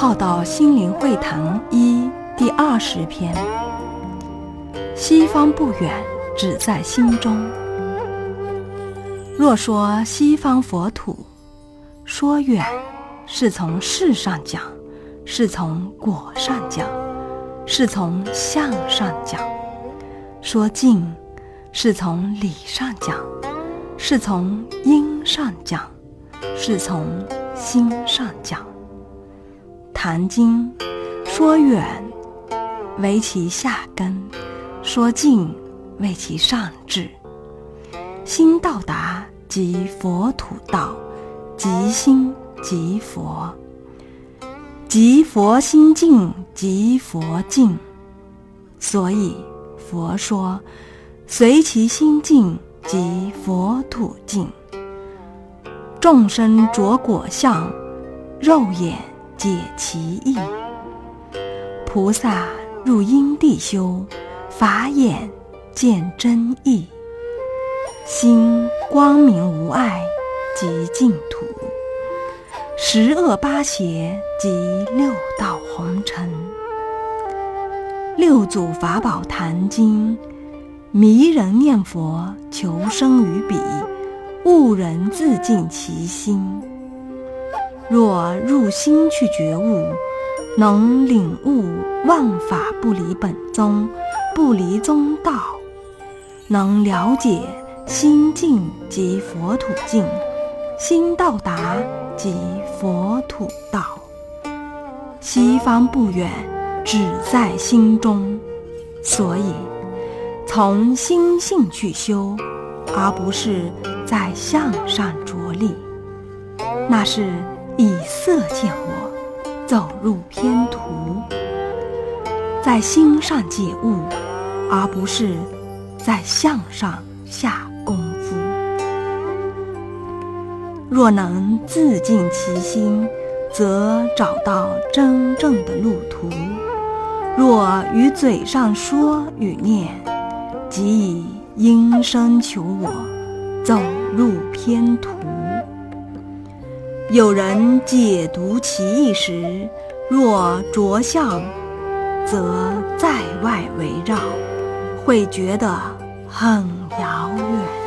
浩道心灵会堂一第二十篇：西方不远，只在心中。若说西方佛土，说远是从事上讲，是从果上讲，是从相上讲；说近是从理上讲，是从因上讲，是从心上讲。《谈经》说远为其下根，说近为其上智。心到达即佛土道，即心即佛，即佛心净即佛净。所以佛说：随其心净，即佛土净。众生着果相，肉眼。解其意，菩萨入因地修，法眼见真意，心光明无碍，即净土。十恶八邪即六道红尘。六祖法宝坛经，迷人念佛求生于彼，悟人自尽其心。若入心去觉悟，能领悟万法不离本宗，不离宗道；能了解心净即佛土净，心到达即佛土道。西方不远，只在心中。所以，从心性去修，而不是在相上着力，那是。以色见我，走入偏途，在心上解悟，而不是在相上下功夫。若能自尽其心，则找到真正的路途；若于嘴上说与念，即以音声求我，走入偏途。有人解读其意时，若着相，则在外围绕，会觉得很遥远。